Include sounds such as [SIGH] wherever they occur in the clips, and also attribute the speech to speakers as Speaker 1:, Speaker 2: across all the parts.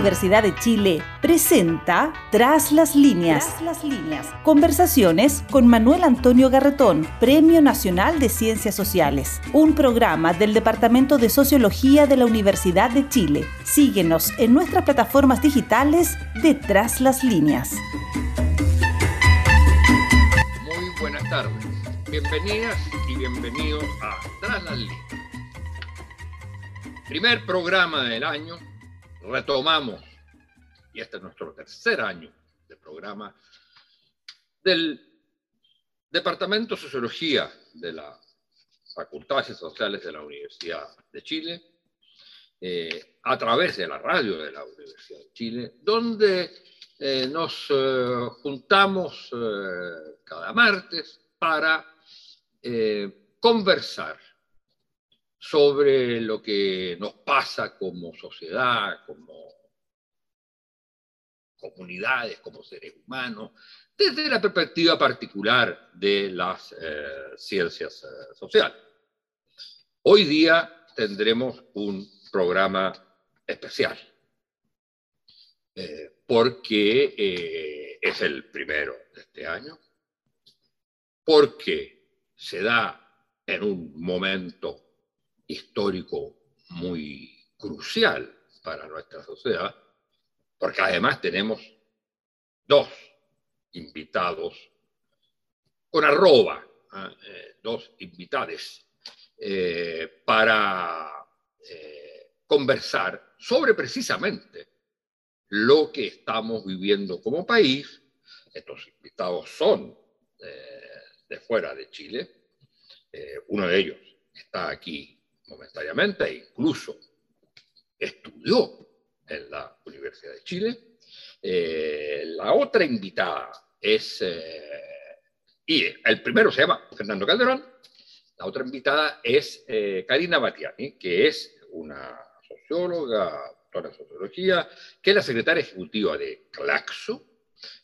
Speaker 1: Universidad de Chile presenta Tras las líneas. las líneas. Conversaciones con Manuel Antonio Garretón, Premio Nacional de Ciencias Sociales, un programa del Departamento de Sociología de la Universidad de Chile. Síguenos en nuestras plataformas digitales de Tras las líneas.
Speaker 2: Muy buenas tardes. Bienvenidas y bienvenidos a Tras las líneas. Primer programa del año retomamos, y este es nuestro tercer año de programa, del Departamento de Sociología de la Facultad de Sociales de la Universidad de Chile, eh, a través de la radio de la Universidad de Chile, donde eh, nos eh, juntamos cada martes para conversar sobre lo que nos pasa como sociedad, como comunidades, como seres humanos, desde la perspectiva particular de las eh, ciencias eh, sociales. Hoy día tendremos un programa especial, eh, porque es el primero de este año, porque se da en un momento histórico muy crucial para nuestra sociedad, porque además tenemos dos invitados con arroba, ¿ah? eh, dos invitades, eh, para eh, conversar sobre precisamente lo que estamos viviendo como país. Estos invitados son de fuera de Chile. uno de ellos está aquí momentáneamente e incluso estudió en la Universidad de Chile. Eh, la otra invitada es, eh, y el primero se llama Fernando Calderón, la otra invitada es eh, Karina Batiani, que es una socióloga, doctora de sociología, que es la secretaria ejecutiva de Claxo,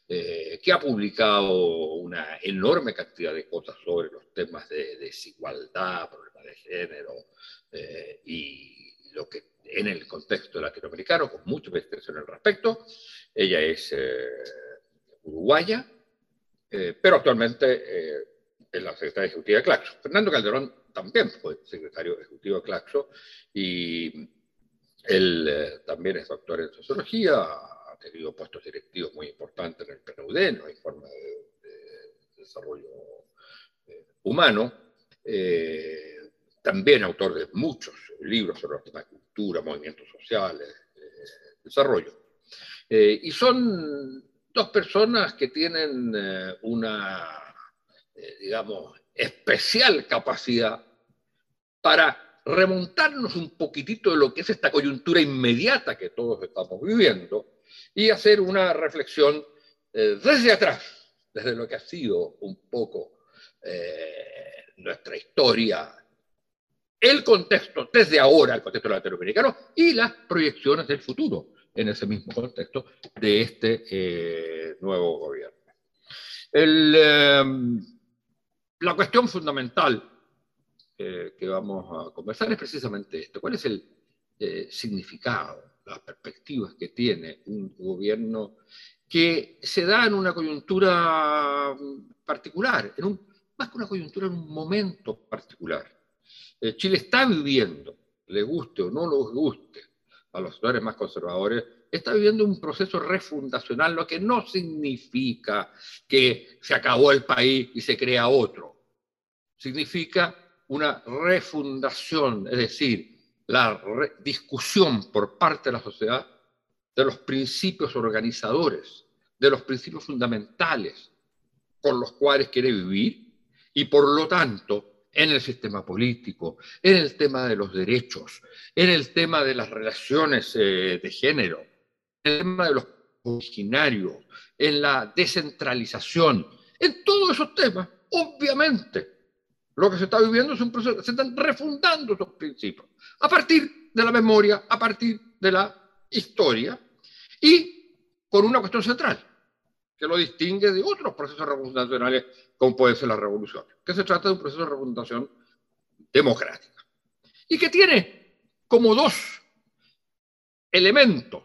Speaker 2: que ha publicado una enorme cantidad de cosas sobre los temas de desigualdad, problemas de género, eh, y lo que en el contexto latinoamericano, con mucha investigación al respecto. Ella es eh, uruguaya, eh, pero actualmente es la secretaria ejecutiva de Claxo. Fernando Calderón también fue secretario ejecutivo de Claxo y él también es doctor en sociología, ha tenido puestos directivos muy importantes en el PNUD, en la informe de, de desarrollo humano. Eh, también autor de muchos libros sobre los temas de cultura, movimientos sociales, eh, desarrollo. Eh, y son dos personas que tienen eh, una, digamos, especial capacidad para remontarnos un poquitito de lo que es esta coyuntura inmediata que todos estamos viviendo y hacer una reflexión desde atrás, desde lo que ha sido un poco nuestra historia el contexto desde ahora, el contexto latinoamericano, y las proyecciones del futuro en ese mismo contexto de este eh, nuevo gobierno. Em, la cuestión fundamental eh, que vamos a conversar es precisamente esto. ¿Cuál es el eh, significado, las perspectivas que tiene un gobierno que se da en una coyuntura particular, en un, más que una coyuntura, en un momento particular? Eh, Chile está viviendo, le guste o no le guste a los sectores más conservadores, está viviendo un proceso refundacional, lo que no significa que se acabó el país y se crea otro. Significa una refundación, es decir, la discusión por parte de la sociedad de los principios organizadores, de los principios fundamentales con los cuales quiere vivir y por lo tanto en el sistema político, en el tema de los derechos, en el tema de las relaciones eh, de género, en el tema de los originarios, en la descentralización, en todos esos temas, obviamente, lo que se está viviendo es un proceso, se están refundando esos principios, a partir de la memoria, a partir de la historia, y con una cuestión central, que lo distingue de otros procesos refundacionales como puede ser la revolución, que se trata de un proceso de refundación democrática y que tiene como dos elementos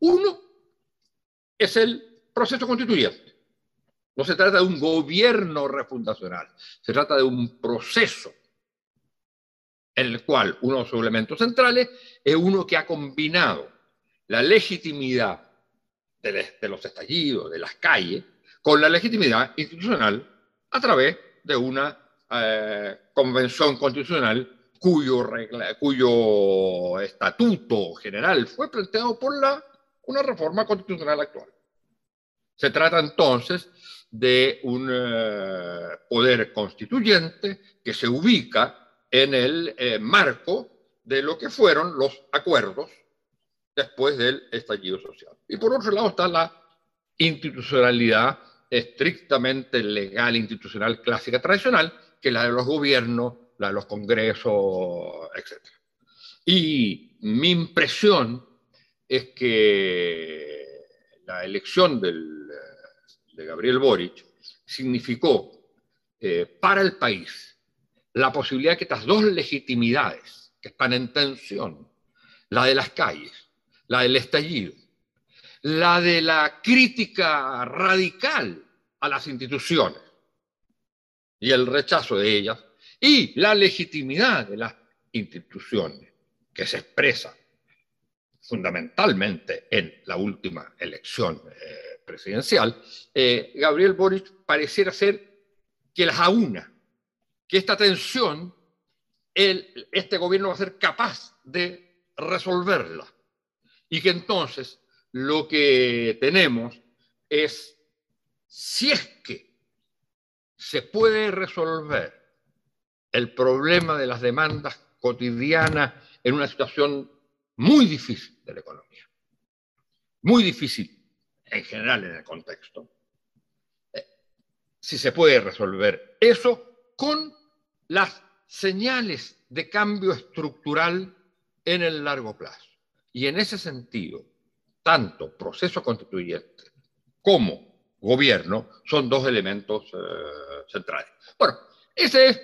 Speaker 2: Uno es el proceso constituyente. No se trata de un gobierno refundacional, se trata de un proceso en el cual uno de sus elementos centrales es uno que ha combinado la legitimidad de, los estallidos, de las calles, con la legitimidad institucional a través de una eh, convención constitucional cuyo, estatuto general fue planteado por la, una reforma constitucional actual. Se trata entonces de un eh, poder constituyente que se ubica en el eh, marco de lo que fueron los acuerdos después del estallido social. Y por otro lado está la institucionalidad estrictamente legal, institucional, clásica, tradicional, que es la de los gobiernos, la de los congresos, etc. Y mi impresión es que la elección del, de Gabriel Boric significó eh, para el país la posibilidad de que estas dos legitimidades que están en tensión, la de las calles, la del estallido, la de la crítica radical a las instituciones y el rechazo de ellas, y la legitimidad de las instituciones que se expresa fundamentalmente en la última elección eh, presidencial, eh, Gabriel Boric pareciera ser que las aúna que esta tensión este gobierno va a ser capaz de resolverla. Y que entonces lo que tenemos es, si es que se puede resolver el problema de las demandas cotidianas en una situación muy difícil de la economía, muy difícil en general en el contexto, eh, si se puede resolver eso con las señales de cambio estructural en el largo plazo. Y en ese sentido, tanto proceso constituyente como gobierno son dos elementos eh, centrales. Bueno, ese es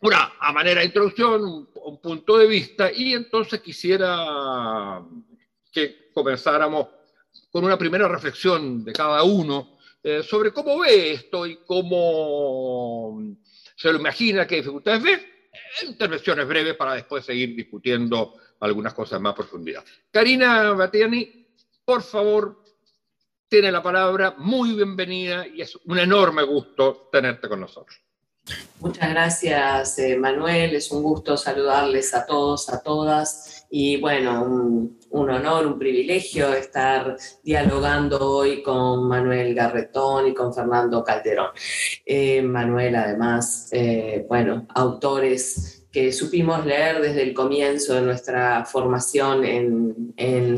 Speaker 2: una a manera de introducción, un, punto de vista, y entonces quisiera que comenzáramos con una primera reflexión de cada uno eh, sobre cómo ve esto y cómo se lo imagina, qué dificultades ve, intervenciones breves para después seguir discutiendo algunas cosas más profundidad. Karina Batiani, por favor, tiene la palabra, muy bienvenida y es un enorme gusto tenerte con nosotros.
Speaker 3: Muchas gracias, eh, Manuel. Es un gusto saludarles a todos, a todas. Y bueno, un, honor, un privilegio estar dialogando hoy con Manuel Garretón y con Fernando Calderón. Eh, Manuel, además, eh, bueno, autores que supimos leer desde el comienzo de nuestra formación en,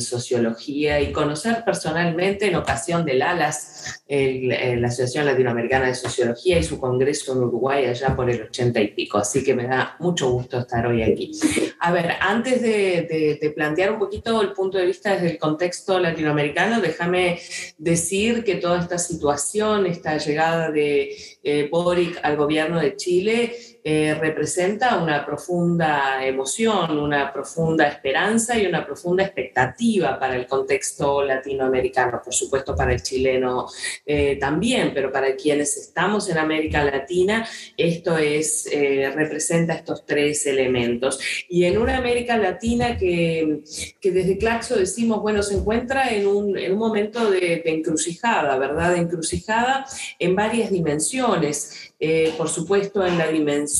Speaker 3: sociología y conocer personalmente en ocasión del ALAS, la Asociación Latinoamericana de Sociología y su congreso en Uruguay allá por el ochenta y pico. Así que me da mucho gusto estar hoy aquí. A ver, antes de, de, plantear un poquito el punto de vista desde el contexto latinoamericano, déjame decir que toda esta situación, esta llegada de eh, Boric al gobierno de Chile, eh, representa una profunda emoción, una profunda esperanza y una profunda expectativa para el contexto latinoamericano, por supuesto para el chileno eh, también, pero para quienes estamos en América Latina, esto es, eh, representa estos tres elementos. Y en una América Latina que, que desde Claxo decimos, bueno, se encuentra en un, en un momento de, de encrucijada, ¿verdad? De encrucijada en varias dimensiones. Por supuesto en la dimensión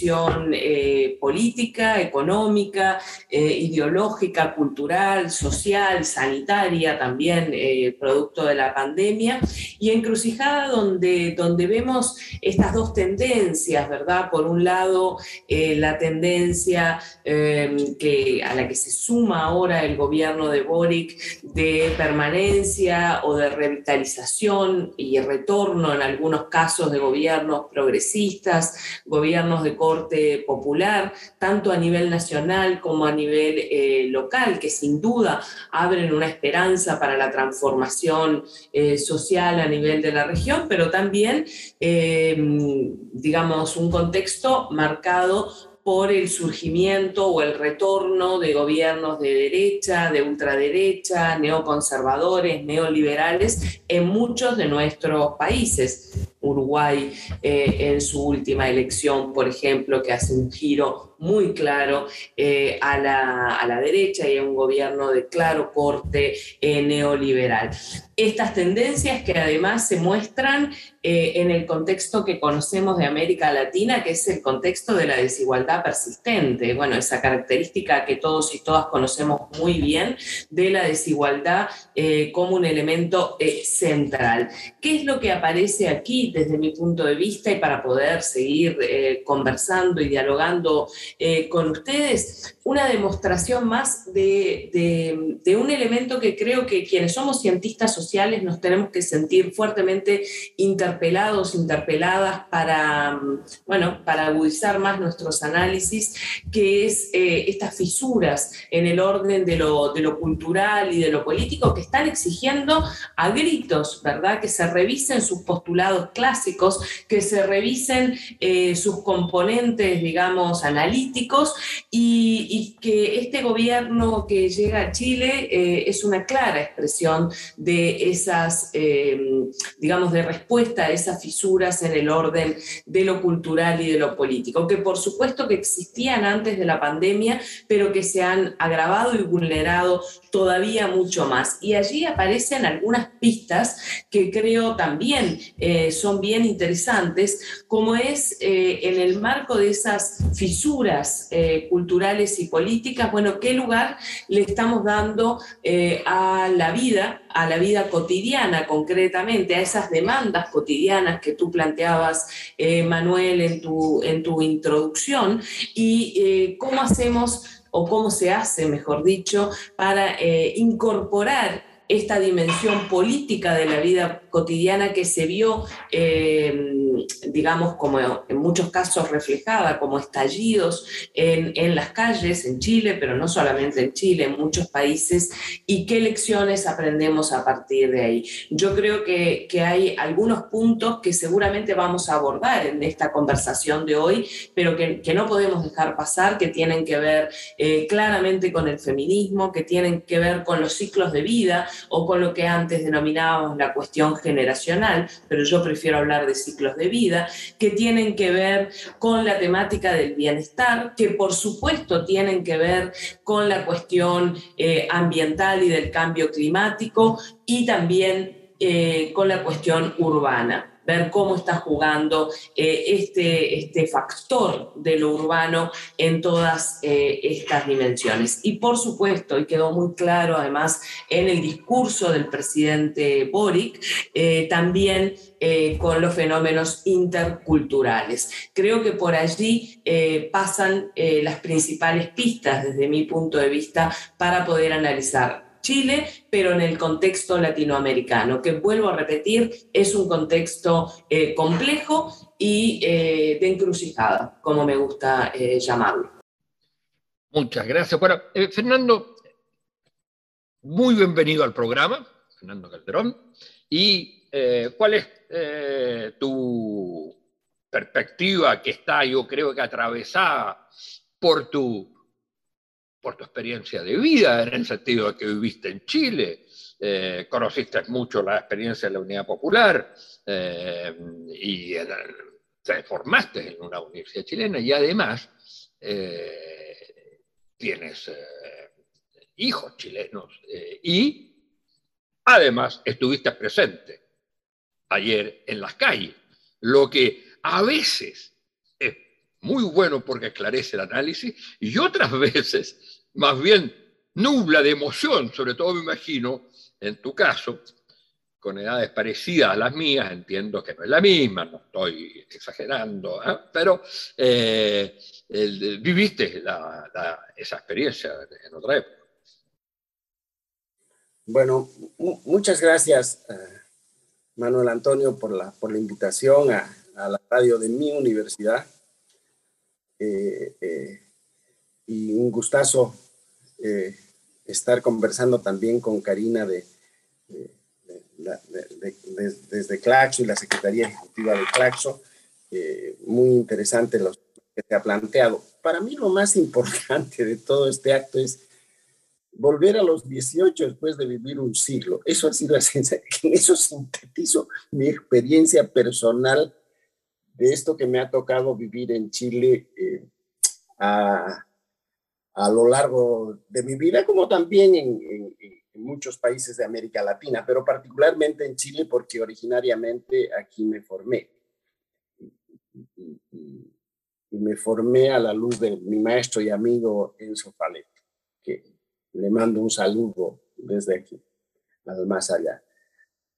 Speaker 3: eh, política, económica, eh, ideológica, cultural, social, sanitaria también, producto de la pandemia, y encrucijada donde, donde vemos estas dos tendencias, ¿verdad? Por un lado, la tendencia que, a la que se suma ahora el gobierno de Boric de permanencia o de revitalización y retorno en algunos casos de gobiernos progresistas gobiernos de popular, tanto a nivel nacional como a nivel eh, local, que sin duda abren una esperanza para la transformación eh, social a nivel de la región, pero también, eh, digamos, un contexto marcado por el surgimiento o el retorno de gobiernos de derecha, de ultraderecha, neoconservadores, neoliberales en muchos de nuestros países. Uruguay eh, en su última elección, por ejemplo, que hace un giro muy claro eh, a, la, a, la, derecha y a un gobierno de claro corte eh, neoliberal. Estas tendencias que además se muestran en el contexto que conocemos de América Latina, que es el contexto de la desigualdad persistente. Bueno, esa característica que todos y todas conocemos muy bien de la desigualdad como un elemento central. ¿Qué es lo que aparece aquí desde mi punto de vista y para poder seguir eh, conversando y dialogando eh, con ustedes, una demostración más de, un elemento que creo que quienes somos cientistas sociales nos tenemos que sentir fuertemente interpelados, interpeladas para, bueno, para agudizar más nuestros análisis, que es eh, estas fisuras en el orden de lo, cultural y de lo político que están exigiendo a gritos, ¿verdad? Que se revisen sus postulados clásicos, que se revisen eh, sus componentes, digamos, analíticos y, que este gobierno que llega a Chile eh, es una clara expresión de esas, eh, digamos, de respuesta a esas fisuras en el orden de lo cultural y de lo político, que por supuesto que existían antes de la pandemia, pero que se han agravado y vulnerado todavía mucho más. Y allí aparecen algunas pistas que creo también son bien interesantes, como es eh, en el marco de esas fisuras eh, culturales y políticas, bueno, qué lugar le estamos dando eh, a la vida, a la vida cotidiana concretamente, a esas demandas cotidianas que tú planteabas, Manuel, en tu, en tu introducción, y cómo hacemos o cómo se hace, mejor dicho, para incorporar esta dimensión política de la vida cotidiana que se vio, eh, digamos, como en muchos casos reflejada como estallidos en, las calles, en Chile, pero no solamente en Chile, en muchos países, y qué lecciones aprendemos a partir de ahí. Yo creo que, hay algunos puntos que seguramente vamos a abordar en esta conversación de hoy, pero que, no podemos dejar pasar, que tienen que ver eh, claramente con el feminismo, que tienen que ver con los ciclos de vida o con lo que antes denominábamos la cuestión generacional, pero yo prefiero hablar de ciclos de vida, que tienen que ver con la temática del bienestar, que por supuesto tienen que ver con la cuestión eh, ambiental y del cambio climático y también eh, con la cuestión urbana ver cómo está jugando eh, este, este factor de lo urbano en todas eh, estas dimensiones. Y por supuesto, y quedó muy claro además en el discurso del presidente Boric, eh, también con los fenómenos interculturales. Creo que por allí pasan las principales pistas desde mi punto de vista para poder analizar Chile, pero en el contexto latinoamericano, que vuelvo a repetir, es un contexto eh, complejo y eh, de encrucijada, como me gusta eh, llamarlo.
Speaker 2: Muchas gracias. Bueno, Fernando, muy bienvenido al programa, Fernando Calderón. ¿Y cuál es tu perspectiva que está, yo creo que atravesada por tu por tu experiencia de vida, en el sentido de que viviste en Chile, eh, conociste mucho la experiencia de la Unidad Popular eh, y te formaste en una universidad chilena y además eh, tienes hijos chilenos y además estuviste presente ayer en las calles, lo que a veces es muy bueno porque esclarece el análisis y otras [LAUGHS] veces más bien nubla de emoción, sobre todo me imagino, en tu caso, con edades parecidas a las mías, entiendo que no es la misma, no estoy exagerando, ¿eh? pero eh, viviste esa experiencia en otra época.
Speaker 4: Bueno, muchas gracias, eh, Manuel Antonio, por la, por la invitación a, la radio de mi universidad. y un gustazo estar conversando también con Karina de, desde Claxo y la Secretaría Ejecutiva de Claxo. Eh, muy interesante lo que se ha planteado. para mí lo más [LAUGHS] importante de todo este acto es volver a los 18 después de vivir un siglo. Eso ha sido en [LAUGHS] eso sintetizo mi experiencia personal de esto que me ha tocado vivir en Chile eh, a, a, lo largo de mi vida, como también en, muchos países de América Latina, pero particularmente en Chile porque originariamente aquí me formé. Y, me formé a la luz de mi maestro y amigo Enzo Palet, que le mando un saludo desde aquí, al más allá.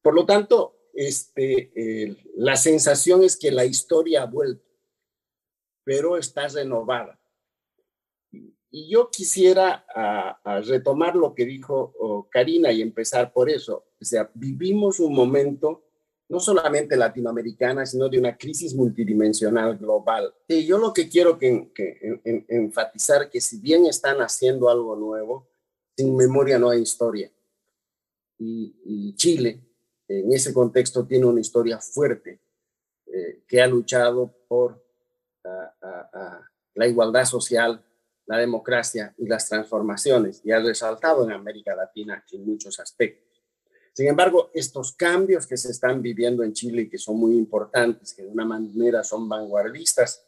Speaker 4: Por lo tanto, este, la sensación es que la historia ha vuelto, pero está renovada. Y yo quisiera retomar lo que dijo oh, Karina y empezar por eso. O sea, vivimos un momento no solamente latinoamericana, sino de una crisis multidimensional global. Y yo lo que quiero que, que enfatizar que si bien están haciendo algo nuevo, sin memoria no hay historia. Y, Chile, en ese contexto, tiene una historia fuerte eh, que ha luchado por la igualdad social, la democracia y las transformaciones, y ha resaltado en América Latina en muchos aspectos. Sin embargo, estos cambios que se están viviendo en Chile y que son muy importantes, que de una manera son vanguardistas,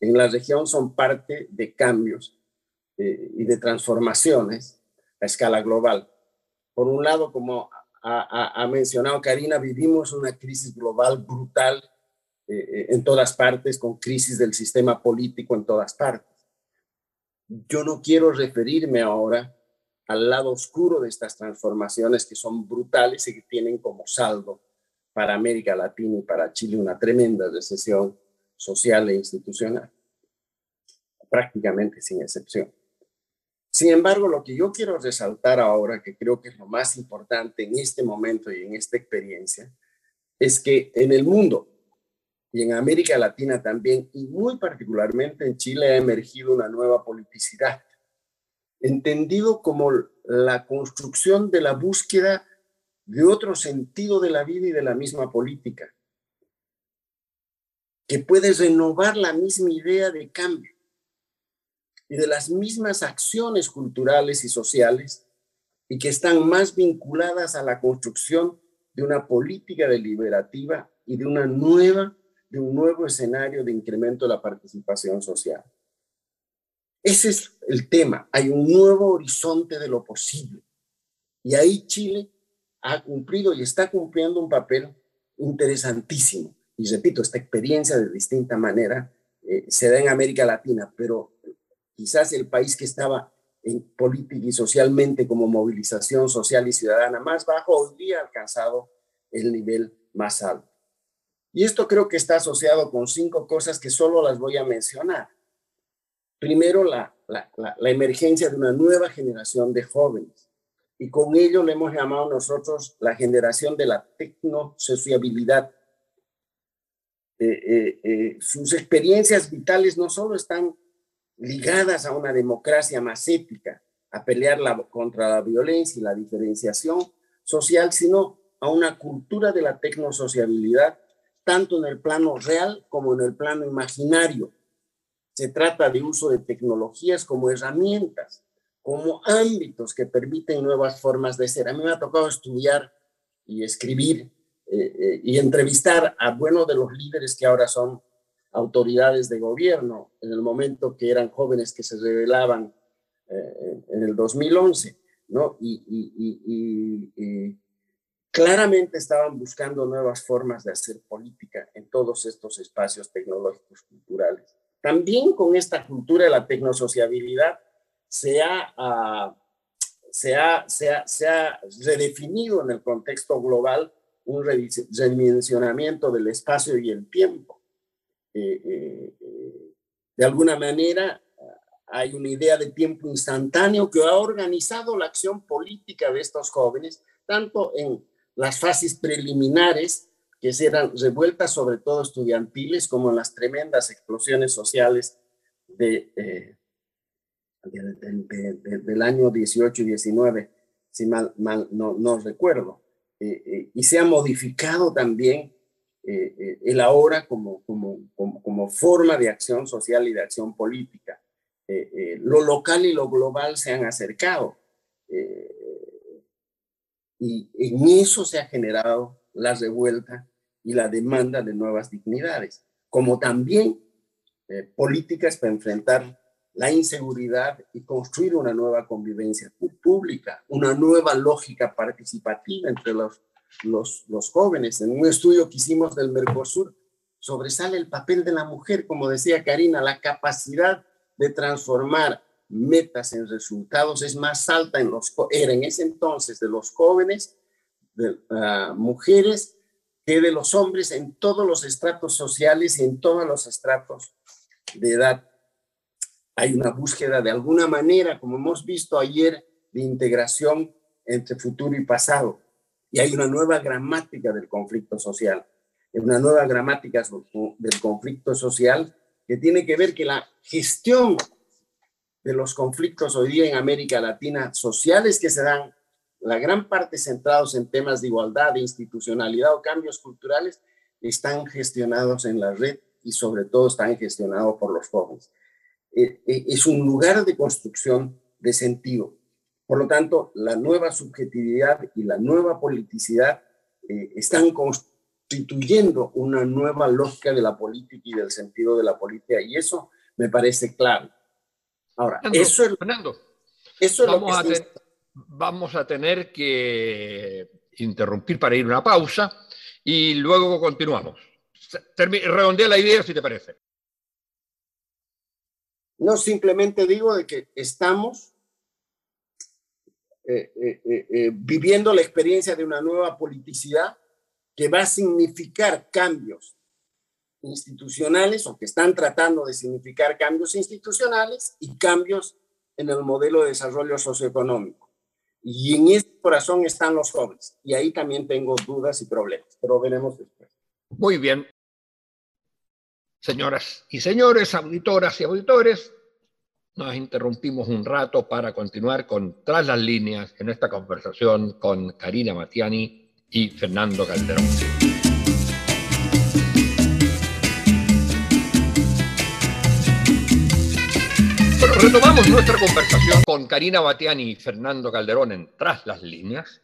Speaker 4: en la región son parte de cambios eh, y de transformaciones a escala global. Por un lado, como ha, mencionado Karina, vivimos una crisis global brutal eh, eh, en todas partes, con crisis del sistema político en todas partes. Yo no quiero referirme ahora al lado oscuro de estas transformaciones que son brutales y que tienen como saldo para América Latina y para Chile una tremenda recesión social e institucional, prácticamente sin excepción. Sin embargo, lo que yo quiero resaltar ahora, que creo que es lo más importante en este momento y en esta experiencia, es que en el mundo y en América Latina también, y muy particularmente en Chile, ha emergido una nueva politicidad entendido como la construcción de la búsqueda de otro sentido de la vida y de la misma política, que puede renovar la misma idea de cambio y de las mismas acciones culturales y sociales y que están más vinculadas a la construcción de una política deliberativa y de una nueva de un nuevo escenario de incremento de la participación social. Ese es el tema. Hay un nuevo horizonte de lo posible. Y ahí Chile ha cumplido y está cumpliendo un papel interesantísimo. Y repito, esta experiencia de distinta manera eh, se da en América Latina, pero quizás el país que estaba en política y socialmente como movilización social y ciudadana más bajo, hoy día ha alcanzado el nivel más alto. Y esto creo que está asociado con cinco cosas que solo las voy a mencionar. Primero, la, emergencia de una nueva generación de jóvenes. Y con ello le hemos llamado nosotros la generación de la tecnosociabilidad. Eh, eh, eh, sus experiencias vitales no solo están ligadas a una democracia más ética, a pelear contra la violencia y la diferenciación social, sino a una cultura de la tecnosociabilidad, tanto en el plano real como en el plano imaginario, se trata de uso de tecnologías como herramientas, como ámbitos que permiten nuevas formas de ser. A mí me ha tocado estudiar y escribir eh, eh, y entrevistar a buenos de los líderes que ahora son autoridades de gobierno, en el momento que eran jóvenes que se revelaban eh, en el 2011, ¿no? y, y claramente estaban buscando nuevas formas de hacer política en todos estos espacios tecnológicos culturales. También con esta cultura de la tecnosociabilidad se ha, uh, se, ha, se, ha, se ha redefinido en el contexto global un redimensionamiento del espacio y el tiempo. Eh, eh, eh, de alguna manera, hay una idea de tiempo instantáneo que ha organizado la acción política de estos jóvenes, tanto en las fases preliminares que eran revueltas sobre todo estudiantiles, como las tremendas explosiones sociales de, eh, del año 18 y 19, si mal, no, no, recuerdo. Eh, eh, y se ha modificado también el ahora como, como, como, como, forma de acción social y de acción política. eh, eh, lo local y lo global se han acercado. Y en eso se ha generado la revuelta y la demanda de nuevas dignidades, como también políticas para enfrentar la inseguridad y construir una nueva convivencia pública, una nueva lógica participativa entre los, los, los jóvenes. En un estudio que hicimos del Mercosur, sobresale el papel de la mujer, como decía Karina, la capacidad de transformar metas en resultados es más alta en los, era en ese entonces de los jóvenes, de uh, mujeres, que de los hombres en todos los estratos sociales y en todos los estratos de edad hay una búsqueda de alguna manera, como hemos visto ayer, de integración entre futuro y pasado. Y hay una nueva gramática del conflicto social, una nueva gramática del conflicto social que tiene que ver que la gestión de los conflictos hoy día en América Latina, sociales que se dan, la gran parte centrados en temas de igualdad, de institucionalidad o cambios culturales, están gestionados en la red y sobre todo están gestionados por los jóvenes. Eh, eh, es un lugar de construcción de sentido. Por lo tanto, la nueva subjetividad y la nueva politicidad eh, están constituyendo una nueva lógica de la política y del sentido de la política, y eso me parece claro.
Speaker 2: Ahora, eso es, Fernando, eso vamos, a vamos a tener que interrumpir para ir a una pausa y luego continuamos. Redondea la idea si te parece.
Speaker 4: No, simplemente digo de que estamos eh, eh, eh, viviendo la experiencia de una nueva politicidad que va a significar cambios institucionales o que están tratando de significar cambios institucionales y cambios en el modelo de desarrollo socioeconómico. Y en ese corazón están los jóvenes. Y ahí también tengo dudas y problemas, pero veremos después.
Speaker 2: Muy bien. Señoras y señores, auditoras y auditores, nos interrumpimos un rato para continuar con Tras las líneas en esta conversación con Karina Matiani y Fernando Calderón. Retomamos nuestra conversación con Karina Matiani y Fernando Calderón en Tras las líneas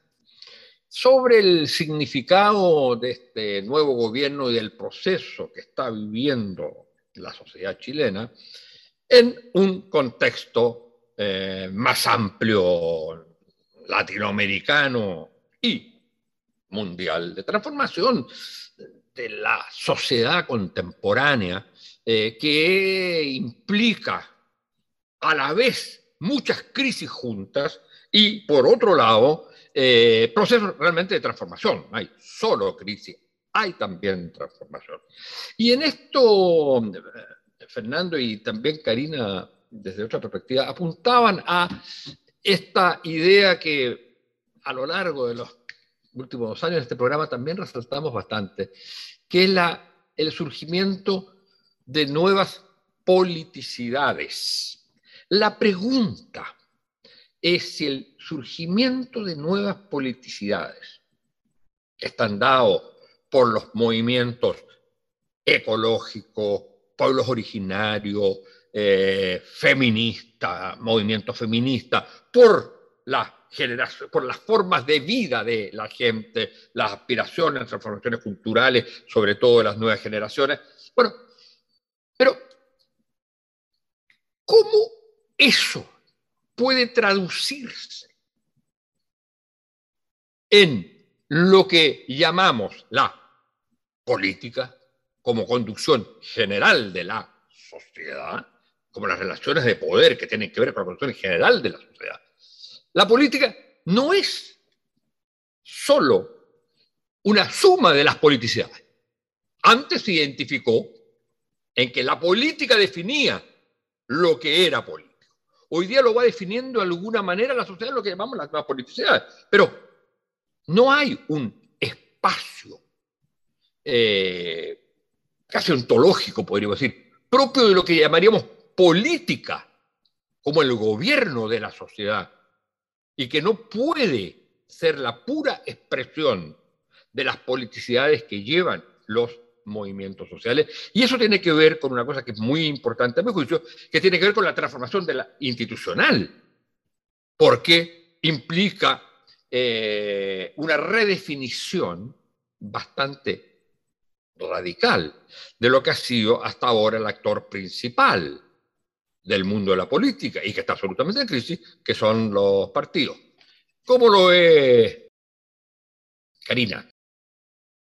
Speaker 2: sobre el significado de este nuevo gobierno y del proceso que está viviendo la sociedad chilena en un contexto eh, más amplio latinoamericano y mundial de transformación de la sociedad contemporánea eh, que implica a la vez muchas crisis juntas y por otro lado eh, procesos realmente de transformación. No hay solo crisis, hay también transformación. Y en esto, eh, Fernando y también Karina, desde otra perspectiva, apuntaban a esta idea que a lo largo de los últimos dos años de este programa también resaltamos bastante, que es la, el surgimiento de nuevas politicidades. La pregunta es si el surgimiento de nuevas politicidades están dados por los movimientos ecológicos, pueblos originarios, eh, feministas, movimiento feminista, por la generación, por las formas de vida de la gente, las aspiraciones, las transformaciones culturales, sobre todo de las nuevas generaciones. Bueno, pero ¿cómo eso puede traducirse en lo que llamamos la política como conducción general de la sociedad, como las relaciones de poder que tienen que ver con la conducción general de la sociedad. La política no es solo una suma de las politicidades. Antes se identificó en que la política definía lo que era política. Hoy día lo va definiendo de alguna manera la sociedad, lo que llamamos la politicidad. Pero no hay un espacio eh, casi ontológico, podríamos decir, propio de lo que llamaríamos política, como el gobierno de la sociedad, y que no puede ser la pura expresión de las politicidades que llevan los movimientos sociales. Y eso tiene que ver con una cosa que es muy importante a mi juicio, que tiene que ver con la transformación de la institucional, porque implica eh, una redefinición bastante radical de lo que ha sido hasta ahora el actor principal del mundo de la política y que está absolutamente en crisis, que son los partidos. ¿Cómo lo ve Karina?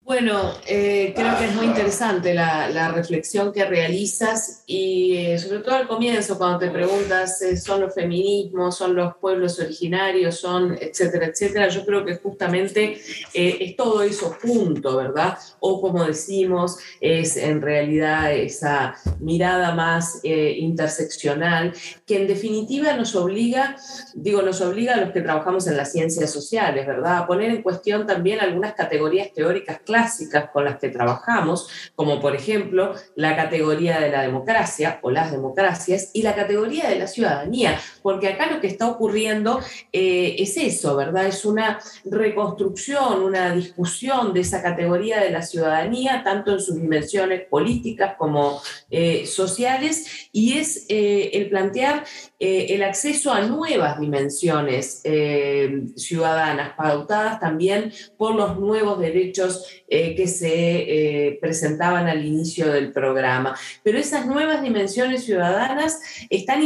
Speaker 3: Bueno, eh, creo que es muy interesante la, reflexión que realizas y eh, sobre todo al comienzo cuando te preguntas, eh, ¿son los feminismos, son los pueblos originarios, son etcétera, etcétera? Yo creo que justamente es todo eso junto, ¿verdad? O como decimos, es en realidad esa mirada más interseccional que en definitiva nos obliga, digo, nos obliga a los que trabajamos en las ciencias sociales, ¿verdad? A poner en cuestión también algunas categorías teóricas claras clásicas con las que trabajamos, como por ejemplo la categoría de la democracia o las democracias y la categoría de la ciudadanía, porque acá lo que está ocurriendo eh, es eso, ¿verdad? Es una reconstrucción, una discusión de esa categoría de la ciudadanía, tanto en sus dimensiones políticas como eh, sociales, y es eh, el plantear el acceso a nuevas dimensiones ciudadanas, pautadas también por los nuevos derechos eh, que se eh, presentaban al inicio del programa. Pero esas nuevas dimensiones ciudadanas están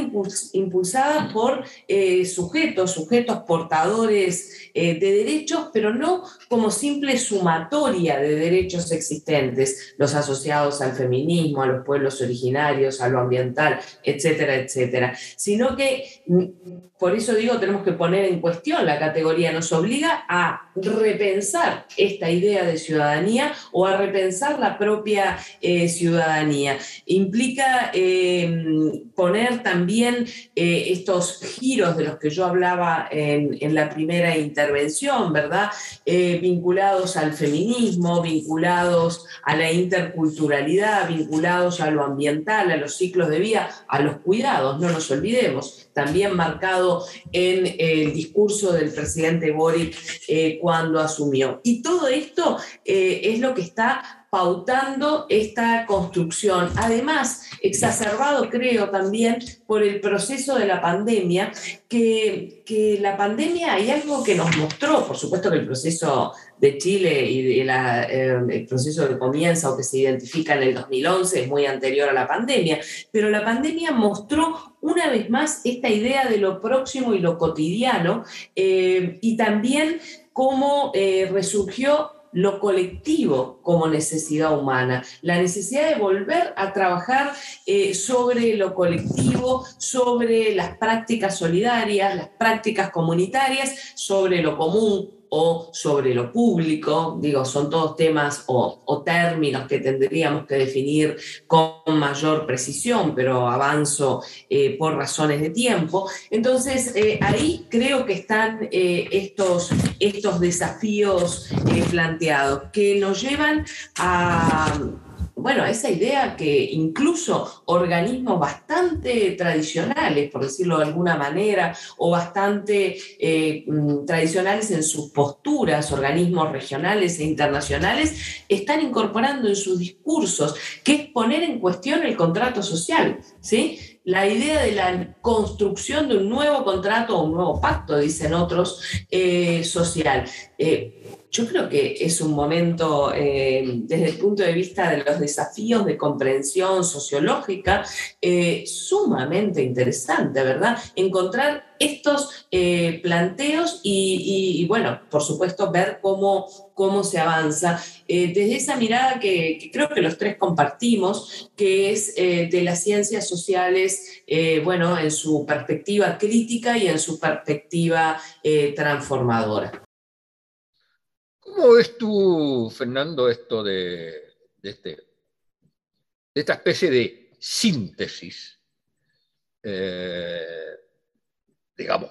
Speaker 3: impulsadas por eh, sujetos, sujetos portadores de derechos, pero no como simple sumatoria de derechos existentes, los asociados al feminismo, a los pueblos originarios, a lo ambiental, etcétera, etcétera, sino que, mm, por eso digo, tenemos que poner en cuestión la categoría, nos obliga a repensar esta idea de ciudadanía o a repensar la propia eh, ciudadanía. Implica em, poner también eh, estos giros de los que yo hablaba en, en la primera intervención, ¿verdad? Eh, vinculados al feminismo, vinculados a la interculturalidad, vinculados a lo ambiental, a los ciclos de vida, a los cuidados, no nos olvidemos también marcado en el discurso del presidente Boric cuando asumió. Y todo esto es lo que está pautando esta construcción. Además, exacerbado creo también por el proceso de la pandemia, que, que, la pandemia hay algo que nos mostró, por supuesto que el proceso de Chile y eh, el proceso que comienza o que se identifica en el 2011 es muy anterior a la pandemia, pero la pandemia mostró una vez más esta idea de lo próximo y lo cotidiano eh, y también cómo eh, resurgió lo colectivo como necesidad humana, la necesidad de volver a trabajar eh, sobre lo colectivo, sobre las prácticas solidarias, las prácticas comunitarias, sobre lo común, o sobre lo público, digo, son todos temas o, términos que tendríamos que definir con mayor precisión, pero avanzo eh, por razones de tiempo. Entonces, eh, ahí creo que están eh, estos, estos desafíos planteados que nos llevan a bueno, esa idea que incluso organismos bastante tradicionales, por decirlo de alguna manera, o bastante eh, mm, tradicionales en sus posturas, organismos regionales e internacionales, están incorporando en sus discursos, que es poner en cuestión el contrato social, ¿sí? la idea de la construcción de un nuevo contrato o un nuevo pacto, dicen otros, eh, social. Eh, yo creo que es un momento, eh, desde el punto de vista de los desafíos de comprensión sociológica, eh, sumamente interesante, ¿verdad? Encontrar estos eh, planteos y, bueno, por supuesto, ver cómo, cómo se avanza. desde esa mirada que, creo que los tres compartimos, que es de las ciencias sociales, bueno, en su perspectiva crítica y en su perspectiva transformadora.
Speaker 2: ¿Cómo ves tú, Fernando, esto de, este, esta especie de síntesis, eh, digamos,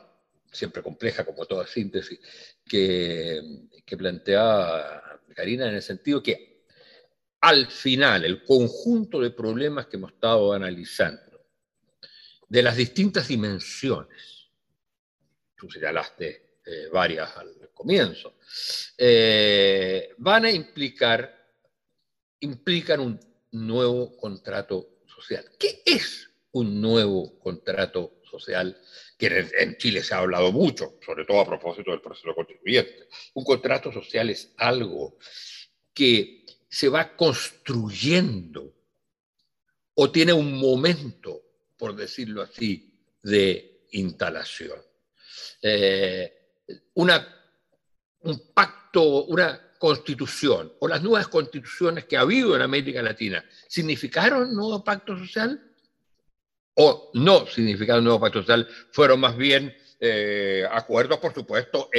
Speaker 2: siempre compleja como toda síntesis, que, que plantea Karina en el sentido que al final el conjunto de problemas que hemos estado analizando, de las distintas dimensiones, tú señalaste eh, varias al comienzo, eh, van a implicar implican un nuevo contrato social. ¿Qué es un nuevo contrato social? Que en Chile se ha hablado mucho, sobre todo a propósito del proceso constituyente. Un contrato social es algo que se va construyendo o tiene un momento, por decirlo así, de instalación. Eh, una, un pacto, una constitución o las nuevas constituciones que ha habido en América Latina, ¿significaron nuevo pacto social? ¿O no significaron nuevo pacto social? Fueron más bien eh, acuerdos, por supuesto,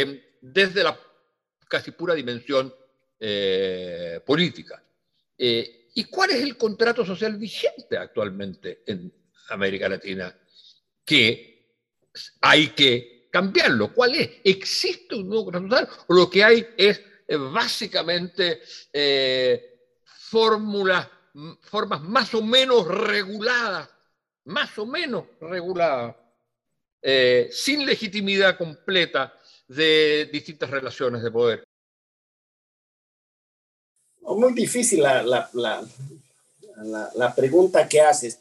Speaker 2: desde la casi pura dimensión eh, política. ¿Y cuál es el contrato social vigente actualmente en América Latina? Que hay que cambiarlo. ¿Cuál es? ¿Existe un nuevo contrato o lo que hay es eh, básicamente eh, fórmulas, formas más o menos reguladas, más o menos reguladas, eh, sin legitimidad completa de distintas relaciones de poder?
Speaker 4: Muy difícil la, la, pregunta que haces,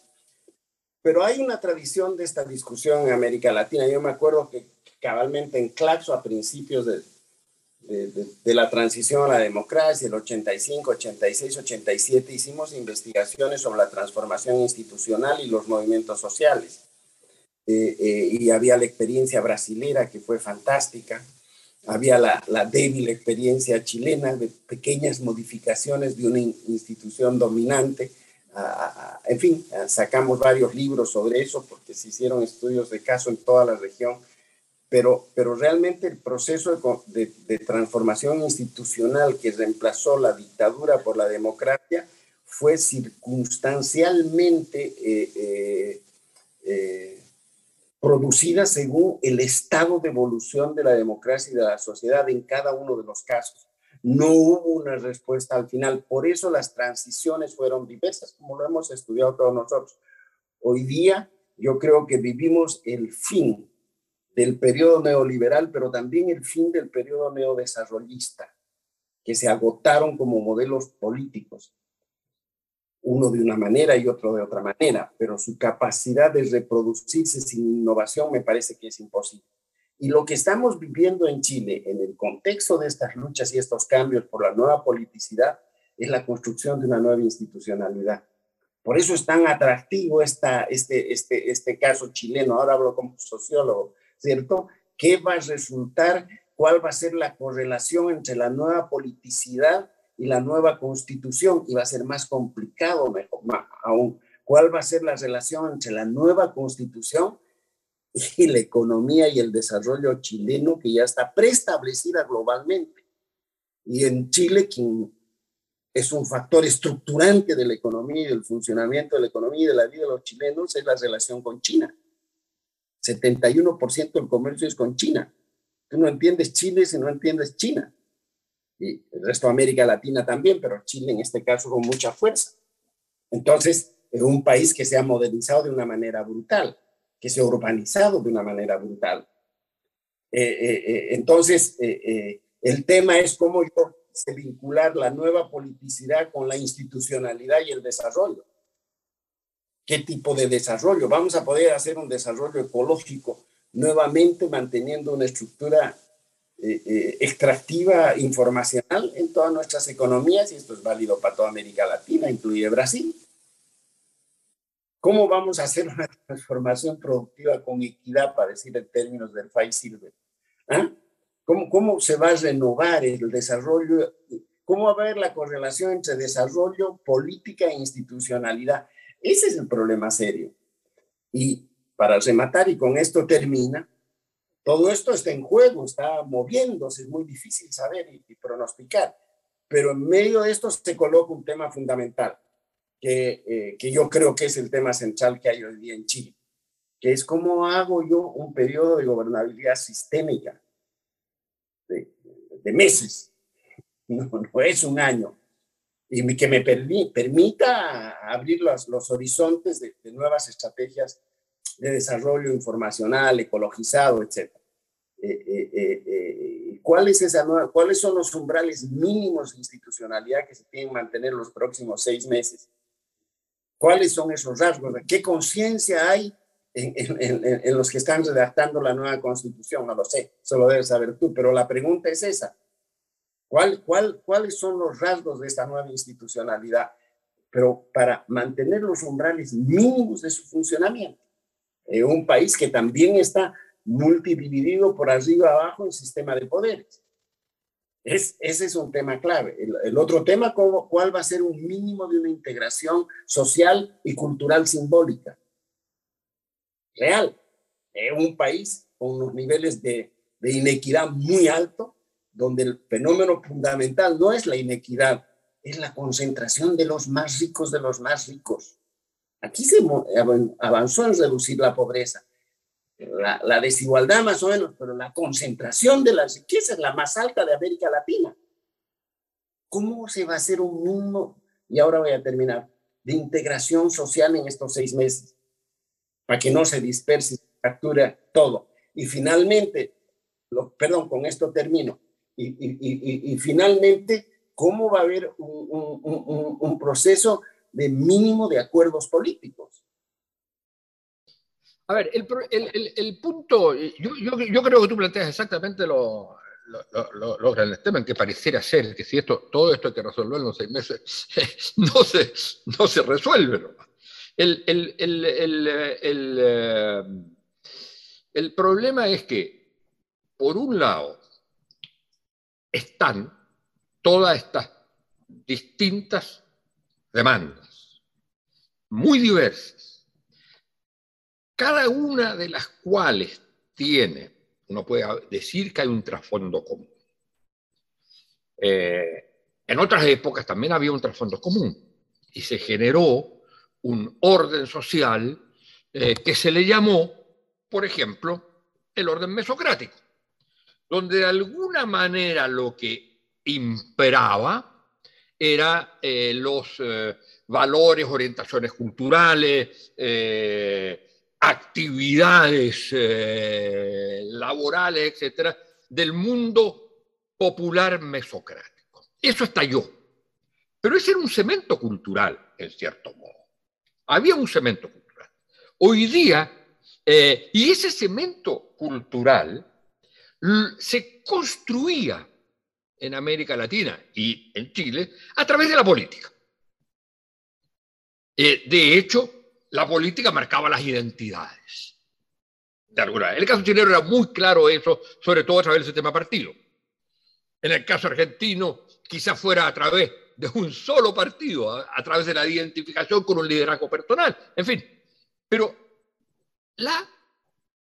Speaker 4: pero hay una tradición de esta discusión en América Latina. Yo me acuerdo que cabalmente en Claxo a principios de, de, la transición a la democracia, el 85, 86, 87, hicimos investigaciones sobre la transformación institucional y los movimientos sociales. Eh, eh, y había la experiencia brasilera que fue fantástica había la, la, débil experiencia chilena de pequeñas modificaciones de una institución dominante. en fin, sacamos varios libros sobre eso porque se hicieron estudios de caso en toda la región, pero, pero realmente el proceso de, de, transformación institucional que reemplazó la dictadura por la democracia fue circunstancialmente eh, eh, eh producida según el estado de evolución de la democracia y de la sociedad en cada uno de los casos. No hubo una respuesta al final. Por eso las transiciones fueron diversas, como lo hemos estudiado todos nosotros. Hoy día yo creo que vivimos el fin del periodo neoliberal, pero también el fin del periodo neodesarrollista, que se agotaron como modelos políticos uno de una manera y otro de otra manera, pero su capacidad de reproducirse sin innovación me parece que es imposible. Y lo que estamos viviendo en Chile en el contexto de estas luchas y estos cambios por la nueva politicidad es la construcción de una nueva institucionalidad. Por eso es tan atractivo esta, este, este, este caso chileno. Ahora hablo como sociólogo, ¿cierto? ¿Qué va a resultar? ¿Cuál va a ser la correlación entre la nueva politicidad y la nueva constitución, y va a ser más complicado mejor, aún, cuál va a ser la relación entre la nueva constitución y la economía y el desarrollo chileno que ya está preestablecida globalmente. Y en Chile, quien es un factor estructurante de la economía y del funcionamiento de la economía y de la vida de los chilenos, es la relación con China. 71% del comercio es con China. Tú no entiendes Chile si no entiendes China y el resto de América Latina también, pero Chile en este caso con mucha fuerza. Entonces, es un país que se ha modernizado de una manera brutal, que se ha urbanizado de una manera brutal. Eh, eh, eh, entonces, el tema es cómo yo vincular la nueva politicidad con la institucionalidad y el desarrollo. ¿Qué tipo de desarrollo? Vamos a poder hacer un desarrollo ecológico nuevamente manteniendo una estructura eh, eh, extractiva informacional en todas nuestras economías y esto es válido para toda América Latina, incluye Brasil. ¿Cómo vamos a hacer una transformación productiva con equidad, para decir en términos del FAI Silver? ¿Ah? ¿Cómo, ¿Cómo se va a renovar el desarrollo? ¿Cómo va a haber la correlación entre desarrollo, política e institucionalidad? Ese es el problema serio. Y para rematar, y con esto termina, todo esto está en juego, está moviéndose, es muy difícil saber y, pronosticar, pero en medio de esto se coloca un tema fundamental, que, eh, que yo creo que es el tema central que hay hoy día en Chile, que es cómo hago yo un periodo de gobernabilidad sistémica de, meses, [LAUGHS] no, es un año, y que me permita abrir los, los horizontes de, de nuevas estrategias de desarrollo informacional, ecologizado, etc. Eh, eh, eh, ¿cuál es esa nueva, ¿cuáles son los umbrales mínimos de institucionalidad que se tienen que mantener los próximos seis meses? ¿Cuáles son esos rasgos? ¿Qué conciencia hay en, los que están redactando la nueva constitución? No lo sé, eso lo debes saber tú, pero la pregunta es esa. ¿Cuál, cuál, ¿Cuáles son los rasgos de esta nueva institucionalidad? Pero para mantener los umbrales mínimos de su funcionamiento. En un país que también está multidividido por arriba abajo en sistema de poderes. Es, ese es un tema clave. El, otro tema, ¿cuál va a ser un mínimo de una integración social y cultural simbólica? Real. En un país con unos niveles de, de inequidad muy alto, donde el fenómeno fundamental no es la inequidad, es la concentración de los más ricos de los más ricos. Aquí se avanzó en reducir la pobreza, la, desigualdad más o menos, pero la concentración de las riquezas es la más alta de América Latina. ¿Cómo se va a hacer un mundo, y ahora voy a terminar, de integración social en estos seis meses? Para que no se disperse y se fractura todo. Y finalmente, lo, perdón, con esto termino. Y, finalmente, ¿cómo va a haber un, proceso de mínimo de acuerdos políticos?
Speaker 2: A ver, el, punto, yo, creo que tú planteas exactamente lo, lo, lo, grandes temas que pareciera ser que si esto, todo esto hay que resolverlo en seis meses, [LAUGHS] no se, no se resuelve. El, el, el, eh, el problema es que, por un lado, están todas estas distintas demandas, muy diversas cada una de las cuales tiene, uno puede decir que hay un trasfondo común. Eh, en otras épocas también había un trasfondo común y se generó un orden social eh, que se le llamó, por ejemplo, el orden mesocrático, donde de alguna manera lo que imperaba era eh, los valores, orientaciones culturales, actividades eh, laborales, etcétera, del mundo popular mesocrático. Eso estalló. Pero ese era un cemento cultural, en cierto modo. Había un cemento cultural. Hoy día, eh, y ese cemento cultural se construía en América Latina y en Chile a través de la política. Eh, de hecho, la política marcaba las identidades. En el caso chileno era muy claro eso, sobre todo a través del sistema partido. En el caso argentino, quizás fuera a través de un solo partido, a, través de la identificación con un liderazgo personal, en fin. Pero la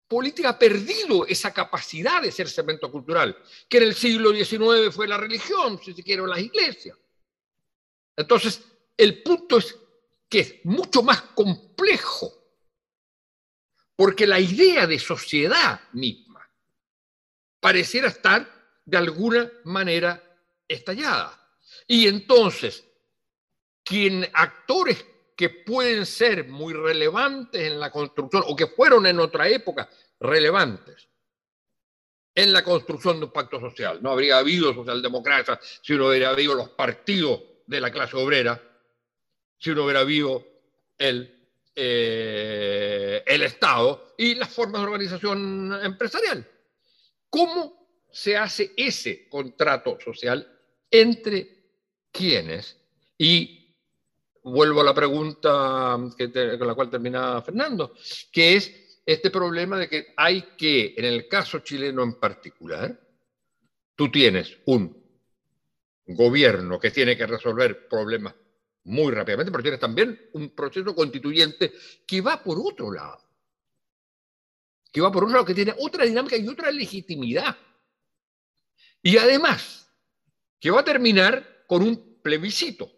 Speaker 2: política ha perdido esa capacidad de ser cemento cultural, que en el siglo XIX fue la religión, si se quiere, las iglesias. Entonces, el punto es que es mucho más complejo, porque la idea de sociedad misma pareciera estar de alguna manera estallada. Y entonces, quien actores que pueden ser muy relevantes en la construcción o que fueron en otra época relevantes en la construcción de un pacto social. No habría habido socialdemocracia si no hubiera habido los partidos de la clase obrera si uno hubiera vivo el, eh, el Estado y las formas de organización empresarial. ¿Cómo se hace ese contrato social entre quiénes? Y vuelvo a la pregunta con la cual termina Fernando, que es este problema de que hay que, en el caso chileno en particular, tú tienes un gobierno que tiene que resolver problemas muy rápidamente, pero tienes también un proceso constituyente que va por otro lado. Que va por otro lado, que tiene otra dinámica y otra legitimidad. Y además, que va a terminar con un plebiscito.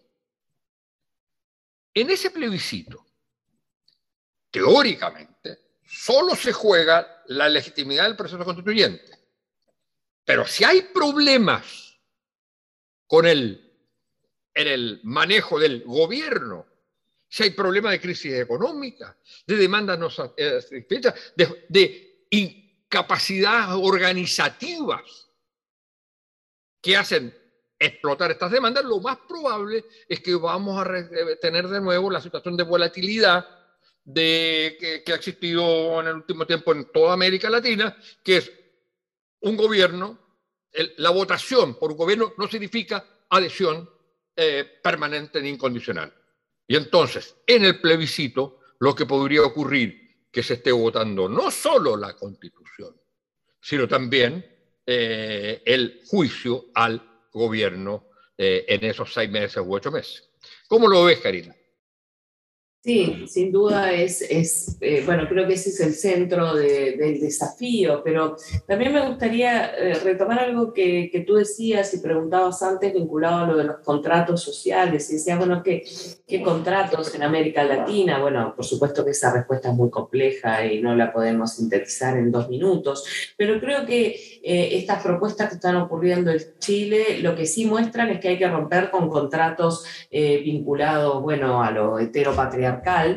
Speaker 2: En ese plebiscito, teóricamente, solo se juega la legitimidad del proceso constituyente. Pero si hay problemas con el en el manejo del gobierno, si hay problemas de crisis económica, de demandas no satisfechas, de, de incapacidades organizativas que hacen explotar estas demandas, lo más probable es que vamos a eh, tener de nuevo la situación de volatilidad de, que, ha existido en el último tiempo en toda América Latina, que es un gobierno, la votación por un gobierno no significa adhesión eh, permanente ni incondicional. Y entonces, en el plebiscito, lo que podría ocurrir que se esté votando no solo la constitución, sino también eh, el juicio al gobierno eh, en esos seis meses u ocho meses. ¿Cómo lo ves, Karina?
Speaker 3: Sí, sin duda es, es eh, bueno, creo que ese es el centro del desafío, pero también me gustaría eh, retomar algo que, que, tú decías y preguntabas antes vinculado a lo de los contratos sociales. Y decías, bueno, ¿qué, ¿qué contratos en América Latina? Bueno, por supuesto que esa respuesta es muy compleja y no la podemos sintetizar en dos minutos, pero creo que eh, estas propuestas que están ocurriendo en Chile lo que sí muestran es que hay que romper con contratos vinculados, bueno, a lo heteropatriarcal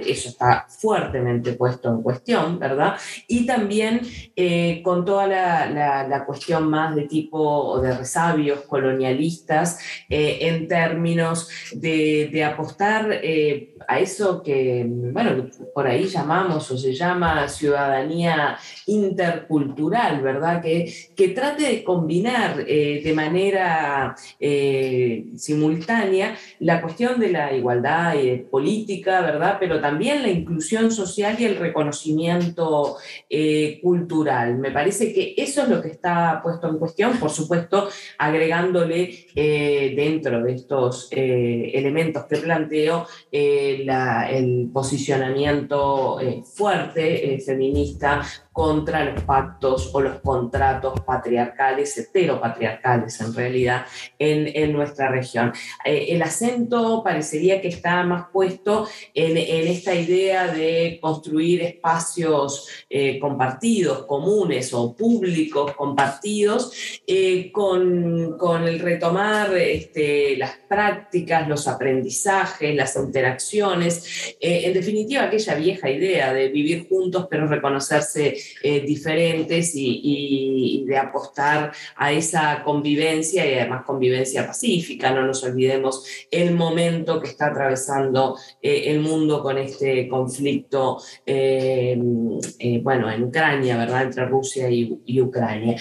Speaker 3: eso está fuertemente puesto en cuestión, ¿verdad? Y también eh, con toda la, cuestión más de tipo de resabios colonialistas eh, en términos de, apostar eh, a eso que, bueno, por ahí llamamos o se llama ciudadanía intercultural, ¿verdad? Que, que trate de combinar de manera simultánea la cuestión de la igualdad política, ¿verdad? Pero también la inclusión social y el reconocimiento eh, cultural. Me parece que eso es lo que está puesto en cuestión, por supuesto, agregándole eh, dentro de estos eh, elementos que planteo el posicionamiento fuerte feminista contra los pactos o los contratos patriarcales, heteropatriarcales en realidad, en, en nuestra región. Eh, el acento parecería que está más puesto en, en esta idea de construir espacios eh, compartidos, comunes o públicos compartidos, eh, con, con, el retomar este, las prácticas, los aprendizajes, las interacciones, en definitiva aquella vieja idea de vivir juntos pero reconocerse eh, diferentes y, de apostar a esa convivencia y además convivencia pacífica. No nos olvidemos el momento que está atravesando eh, el mundo con este conflicto, eh, bueno, en Ucrania, ¿verdad? Entre Rusia y, Ucrania.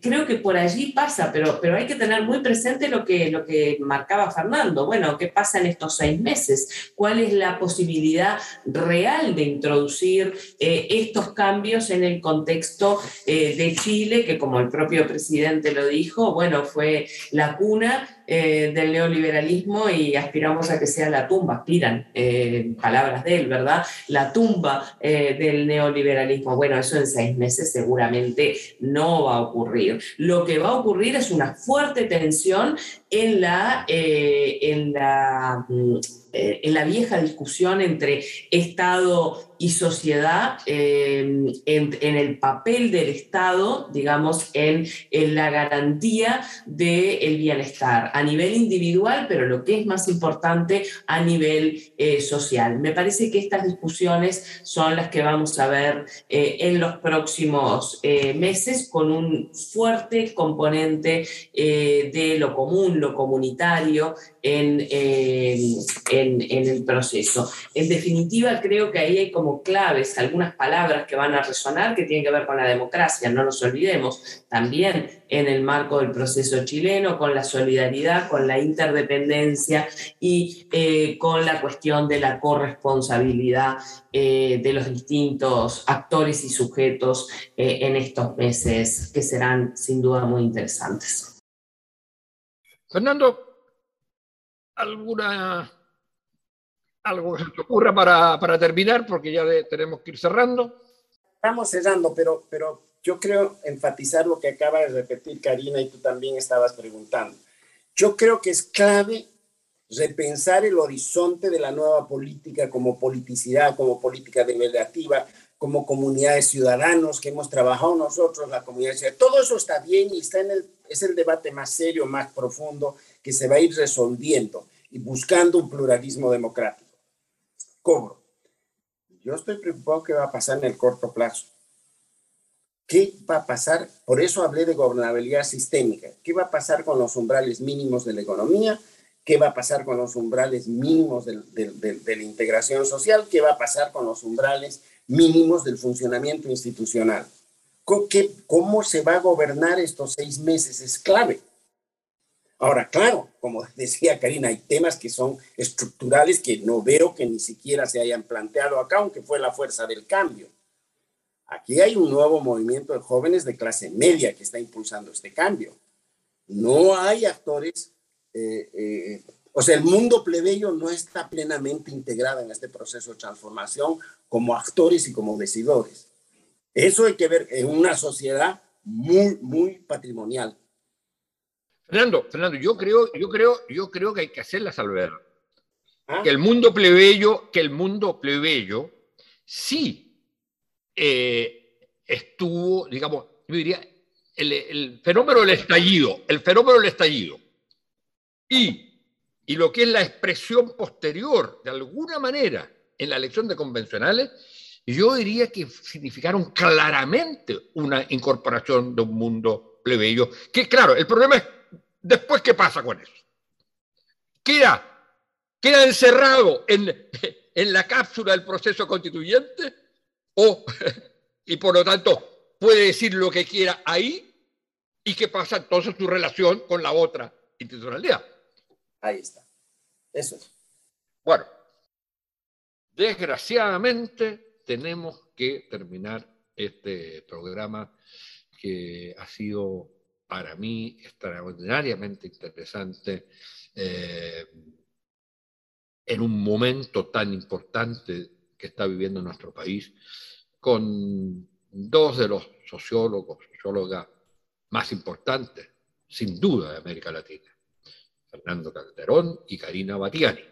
Speaker 3: creo que por allí pasa, pero, pero hay que tener muy presente lo que, lo que marcaba Fernando. Bueno, ¿qué pasa en estos seis meses? ¿Cuál es la posibilidad real de introducir estos cambios? en el contexto eh, de Chile, que como el propio presidente lo dijo, bueno, fue la cuna eh, del neoliberalismo y aspiramos a que sea la tumba, aspiran, eh, palabras de él, ¿verdad? La tumba del neoliberalismo. Bueno, eso en seis meses seguramente no va a ocurrir. Lo que va a ocurrir es una fuerte tensión en la, en la mm, en la vieja discusión entre Estado y sociedad eh, en, el papel del Estado, digamos, en, la garantía del bienestar a nivel individual, pero lo que es más importante a nivel eh, social. Me parece que estas discusiones son las que vamos a ver eh, en los próximos meses con un fuerte componente de lo común, lo comunitario en, en, el proceso. En definitiva, creo que ahí hay como claves, algunas palabras que van a resonar que tienen que ver con la democracia, no nos olvidemos, también en el marco del proceso chileno, con la solidaridad, con la interdependencia y eh, con la cuestión de la corresponsabilidad eh, de los distintos actores y sujetos eh, en estos meses que serán sin duda muy interesantes.
Speaker 2: Fernando, ¿alguna algo que se te ocurra para, para terminar, porque ya tenemos que ir cerrando.
Speaker 4: Estamos cerrando, pero, pero yo creo enfatizar lo que acaba de repetir Karina y tú también estabas preguntando. Yo creo que es clave repensar el horizonte de la nueva política como politicidad, como política deliberativa, como comunidad de ciudadanos que hemos trabajado nosotros, la comunidad de. Todo eso está bien y está en el, es el debate más serio, más profundo que se va a ir resolviendo y buscando un pluralismo democrático cobro. Yo estoy preocupado qué va a pasar en el corto plazo. ¿Qué va a pasar? Por eso hablé de gobernabilidad sistémica. ¿Qué va a pasar con los umbrales mínimos de la economía? ¿Qué va a pasar con los umbrales mínimos de, de la integración social? ¿Qué va a pasar con los umbrales mínimos del funcionamiento institucional? ¿Cómo se va a gobernar estos seis meses? Es clave. Ahora, claro, como [LAUGHS] decía Karina, hay temas que son estructurales que no veo que ni siquiera se hayan planteado acá, aunque fue la fuerza del cambio. Aquí hay un nuevo movimiento de jóvenes de clase media que está impulsando este cambio. No hay actores, eh, eh, o sea, el mundo plebeyo no está plenamente integrado en este proceso de transformación como actores y como decidores. Eso hay que ver en una sociedad muy, muy patrimonial.
Speaker 2: Fernando, Fernando, yo creo, yo creo, yo creo que hay que hacer la salvedad. ¿Ah? Que el mundo plebeyo, que el mundo plebeyo sí eh, estuvo, digamos, yo diría, el, fenómeno del estallido, el fenómeno del estallido. Y, y lo que es la expresión posterior, de alguna manera, en la elección de convencionales, yo diría que significaron claramente una incorporación de un mundo plebeyo, que claro, el problema es después qué pasa con eso. Queda, queda encerrado en, [LAUGHS] en la cápsula del proceso constituyente o, [LAUGHS] y por lo tanto puede decir lo que quiera ahí y qué pasa entonces su relación con la otra institucionalidad.
Speaker 4: Ahí está. Eso es.
Speaker 2: Bueno, desgraciadamente tenemos que terminar este programa que ha sido para mí extraordinariamente interesante eh, en un momento tan importante que está viviendo nuestro país, con dos de los sociólogos, sociólogas más importantes, sin duda, de América Latina, Fernando Calderón y Karina Batiani.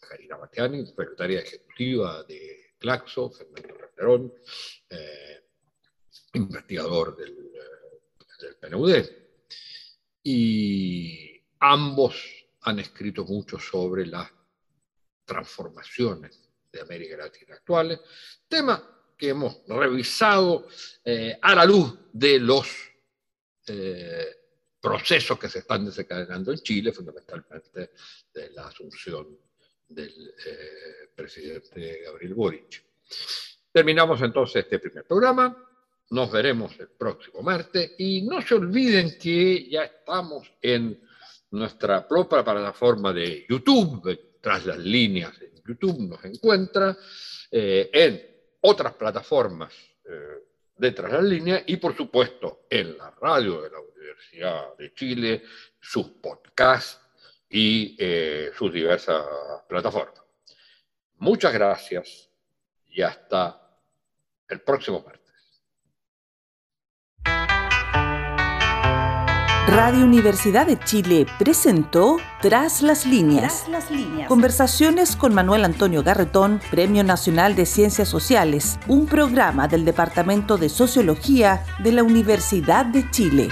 Speaker 2: Karina Batiani, secretaria ejecutiva de Claxo, Fernando Calderón, eh, investigador del, del PNUD. Y ambos han escrito mucho sobre las transformaciones de América Latina actuales, tema que hemos revisado eh, a la luz de los eh, procesos que se están desencadenando en Chile, fundamentalmente de la asunción del eh, presidente Gabriel Boric. Terminamos entonces este primer programa. Nos veremos el próximo martes y no se olviden que ya estamos en nuestra propia plataforma de YouTube, tras las líneas YouTube nos encuentra, eh, en otras plataformas eh, de Tras las Líneas y por supuesto en la radio de la Universidad de Chile, sus podcasts y eh, sus diversas plataformas. Muchas gracias y hasta el próximo martes.
Speaker 1: Radio Universidad de Chile presentó Tras las líneas. Conversaciones con Manuel Antonio Garretón, Premio Nacional de Ciencias Sociales, un programa del Departamento de Sociología de la Universidad de Chile.